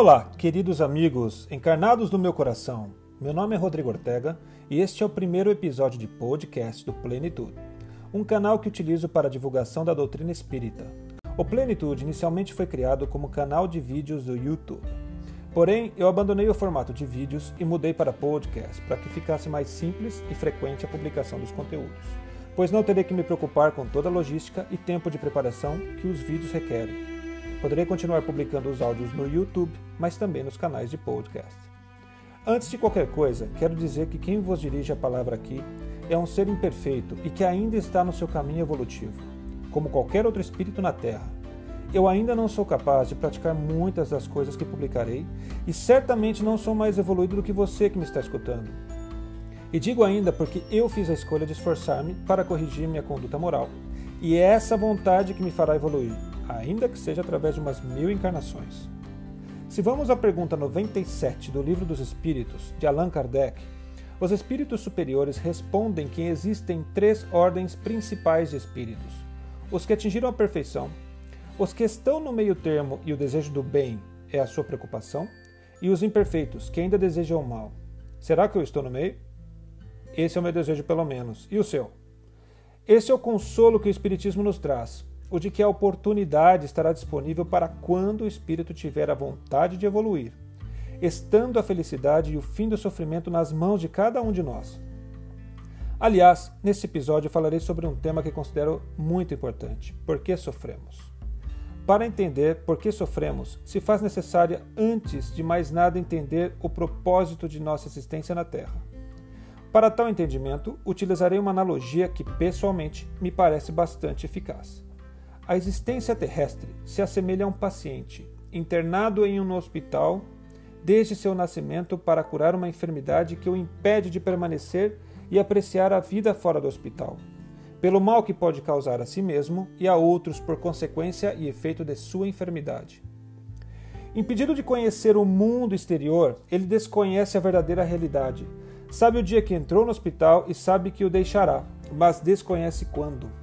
Olá, queridos amigos encarnados no meu coração. Meu nome é Rodrigo Ortega e este é o primeiro episódio de podcast do Plenitude, um canal que utilizo para a divulgação da doutrina espírita. O Plenitude inicialmente foi criado como canal de vídeos do YouTube. Porém, eu abandonei o formato de vídeos e mudei para podcast para que ficasse mais simples e frequente a publicação dos conteúdos, pois não terei que me preocupar com toda a logística e tempo de preparação que os vídeos requerem. Poderei continuar publicando os áudios no YouTube, mas também nos canais de podcast. Antes de qualquer coisa, quero dizer que quem vos dirige a palavra aqui é um ser imperfeito e que ainda está no seu caminho evolutivo, como qualquer outro espírito na Terra. Eu ainda não sou capaz de praticar muitas das coisas que publicarei e certamente não sou mais evoluído do que você que me está escutando. E digo ainda porque eu fiz a escolha de esforçar-me para corrigir minha conduta moral. E é essa vontade que me fará evoluir, ainda que seja através de umas mil encarnações. Se vamos à pergunta 97 do Livro dos Espíritos, de Allan Kardec, os espíritos superiores respondem que existem três ordens principais de espíritos: os que atingiram a perfeição, os que estão no meio termo e o desejo do bem é a sua preocupação, e os imperfeitos, que ainda desejam o mal. Será que eu estou no meio? Esse é o meu desejo, pelo menos. E o seu? Esse é o consolo que o Espiritismo nos traz, o de que a oportunidade estará disponível para quando o espírito tiver a vontade de evoluir, estando a felicidade e o fim do sofrimento nas mãos de cada um de nós. Aliás, nesse episódio falarei sobre um tema que considero muito importante: por que sofremos? Para entender por que sofremos, se faz necessária, antes de mais nada, entender o propósito de nossa existência na Terra. Para tal entendimento, utilizarei uma analogia que, pessoalmente, me parece bastante eficaz. A existência terrestre se assemelha a um paciente internado em um hospital desde seu nascimento para curar uma enfermidade que o impede de permanecer e apreciar a vida fora do hospital, pelo mal que pode causar a si mesmo e a outros por consequência e efeito de sua enfermidade. Impedido de conhecer o mundo exterior, ele desconhece a verdadeira realidade. Sabe o dia que entrou no hospital e sabe que o deixará, mas desconhece quando.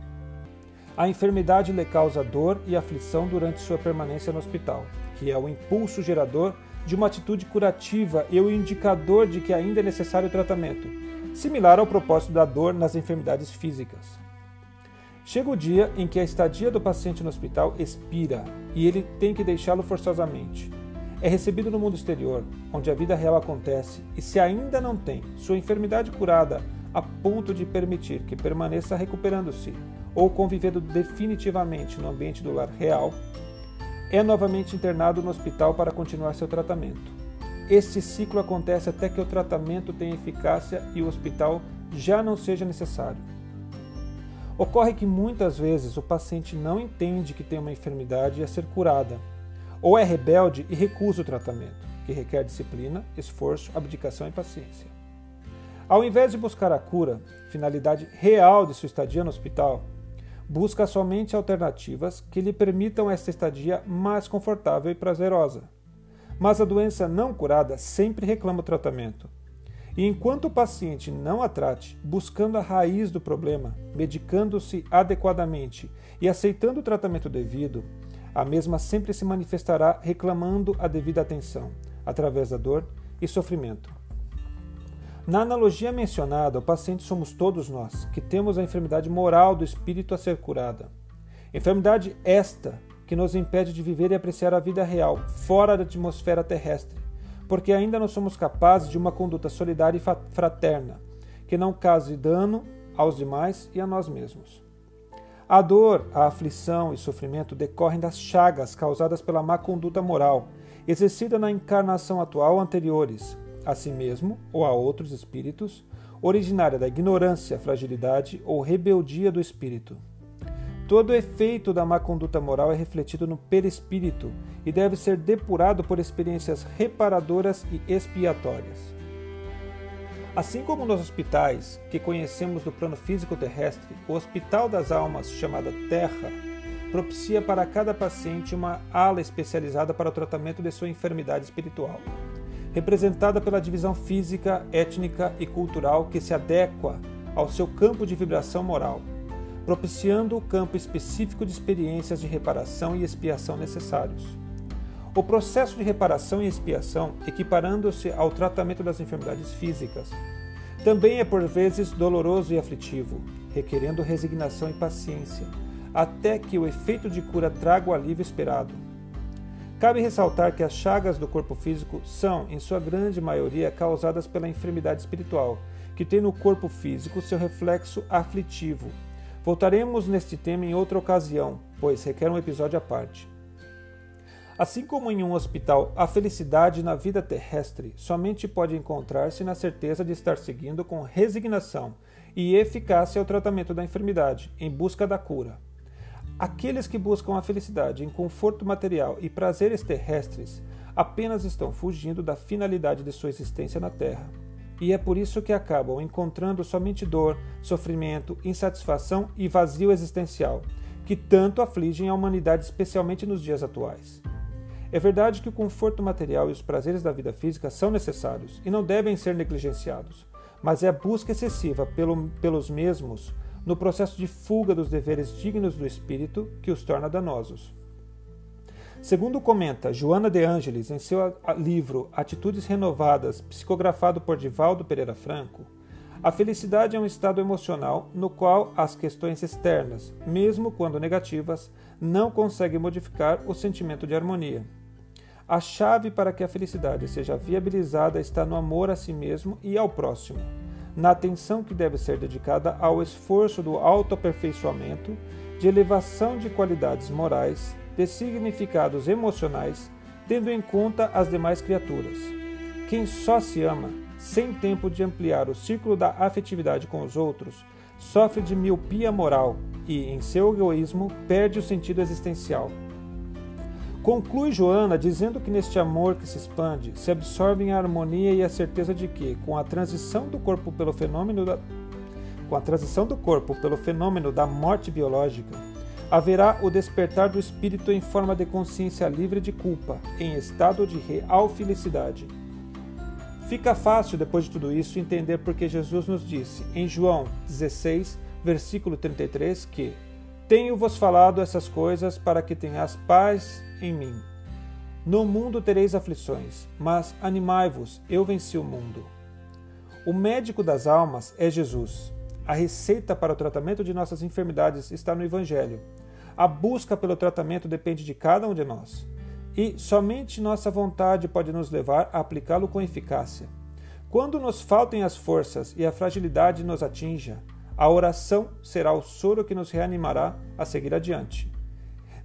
A enfermidade lhe causa dor e aflição durante sua permanência no hospital, que é o impulso gerador de uma atitude curativa e o indicador de que ainda é necessário tratamento, similar ao propósito da dor nas enfermidades físicas. Chega o dia em que a estadia do paciente no hospital expira e ele tem que deixá-lo forçosamente. É recebido no mundo exterior, onde a vida real acontece, e se ainda não tem sua enfermidade curada a ponto de permitir que permaneça recuperando-se, ou convivendo definitivamente no ambiente do lar real, é novamente internado no hospital para continuar seu tratamento. Este ciclo acontece até que o tratamento tenha eficácia e o hospital já não seja necessário. Ocorre que muitas vezes o paciente não entende que tem uma enfermidade a ser curada, ou é rebelde e recusa o tratamento, que requer disciplina, esforço, abdicação e paciência. Ao invés de buscar a cura, finalidade real de sua estadia no hospital, busca somente alternativas que lhe permitam esta estadia mais confortável e prazerosa. Mas a doença não curada sempre reclama o tratamento. E enquanto o paciente não a trate, buscando a raiz do problema, medicando-se adequadamente e aceitando o tratamento devido, a mesma sempre se manifestará reclamando a devida atenção, através da dor e sofrimento. Na analogia mencionada, o paciente somos todos nós, que temos a enfermidade moral do espírito a ser curada. Enfermidade esta que nos impede de viver e apreciar a vida real, fora da atmosfera terrestre, porque ainda não somos capazes de uma conduta solidária e fraterna, que não cause dano aos demais e a nós mesmos. A dor, a aflição e sofrimento decorrem das chagas causadas pela má conduta moral, exercida na encarnação atual anteriores, a si mesmo ou a outros espíritos, originária da ignorância, fragilidade ou rebeldia do espírito. Todo efeito da má conduta moral é refletido no perispírito e deve ser depurado por experiências reparadoras e expiatórias. Assim como nos hospitais que conhecemos do plano físico terrestre, o Hospital das Almas, chamada Terra, propicia para cada paciente uma ala especializada para o tratamento de sua enfermidade espiritual representada pela divisão física, étnica e cultural que se adequa ao seu campo de vibração moral, propiciando o campo específico de experiências de reparação e expiação necessários. o processo de reparação e expiação, equiparando-se ao tratamento das enfermidades físicas, também é por vezes doloroso e aflitivo, requerendo resignação e paciência, até que o efeito de cura traga o alívio esperado. Cabe ressaltar que as chagas do corpo físico são, em sua grande maioria, causadas pela enfermidade espiritual, que tem no corpo físico seu reflexo aflitivo. Voltaremos neste tema em outra ocasião, pois requer um episódio à parte. Assim como em um hospital, a felicidade na vida terrestre somente pode encontrar-se na certeza de estar seguindo com resignação e eficácia o tratamento da enfermidade, em busca da cura. Aqueles que buscam a felicidade em conforto material e prazeres terrestres apenas estão fugindo da finalidade de sua existência na Terra. E é por isso que acabam encontrando somente dor, sofrimento, insatisfação e vazio existencial, que tanto afligem a humanidade, especialmente nos dias atuais. É verdade que o conforto material e os prazeres da vida física são necessários e não devem ser negligenciados, mas é a busca excessiva pelo, pelos mesmos no processo de fuga dos deveres dignos do espírito que os torna danosos. Segundo comenta Joana de Ângeles em seu livro Atitudes Renovadas, psicografado por Divaldo Pereira Franco, a felicidade é um estado emocional no qual as questões externas, mesmo quando negativas, não conseguem modificar o sentimento de harmonia. A chave para que a felicidade seja viabilizada está no amor a si mesmo e ao próximo, na atenção que deve ser dedicada ao esforço do autoaperfeiçoamento, de elevação de qualidades morais, de significados emocionais, tendo em conta as demais criaturas. Quem só se ama, sem tempo de ampliar o círculo da afetividade com os outros, sofre de miopia moral e, em seu egoísmo, perde o sentido existencial. Conclui Joana dizendo que neste amor que se expande se absorvem a harmonia e a certeza de que, com a transição do corpo pelo fenômeno da com a transição do corpo pelo fenômeno da morte biológica, haverá o despertar do espírito em forma de consciência livre de culpa, em estado de real felicidade. Fica fácil, depois de tudo isso, entender porque Jesus nos disse, em João 16, versículo 33, que Tenho-vos falado essas coisas para que tenhas paz em mim. No mundo tereis aflições, mas animai-vos, eu venci o mundo. O médico das almas é Jesus. A receita para o tratamento de nossas enfermidades está no Evangelho. A busca pelo tratamento depende de cada um de nós. E somente nossa vontade pode nos levar a aplicá-lo com eficácia. Quando nos faltem as forças e a fragilidade nos atinja, a oração será o soro que nos reanimará a seguir adiante.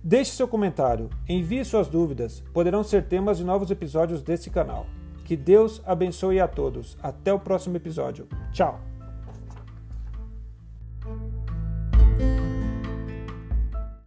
Deixe seu comentário, envie suas dúvidas, poderão ser temas de novos episódios desse canal. Que Deus abençoe a todos. Até o próximo episódio. Tchau!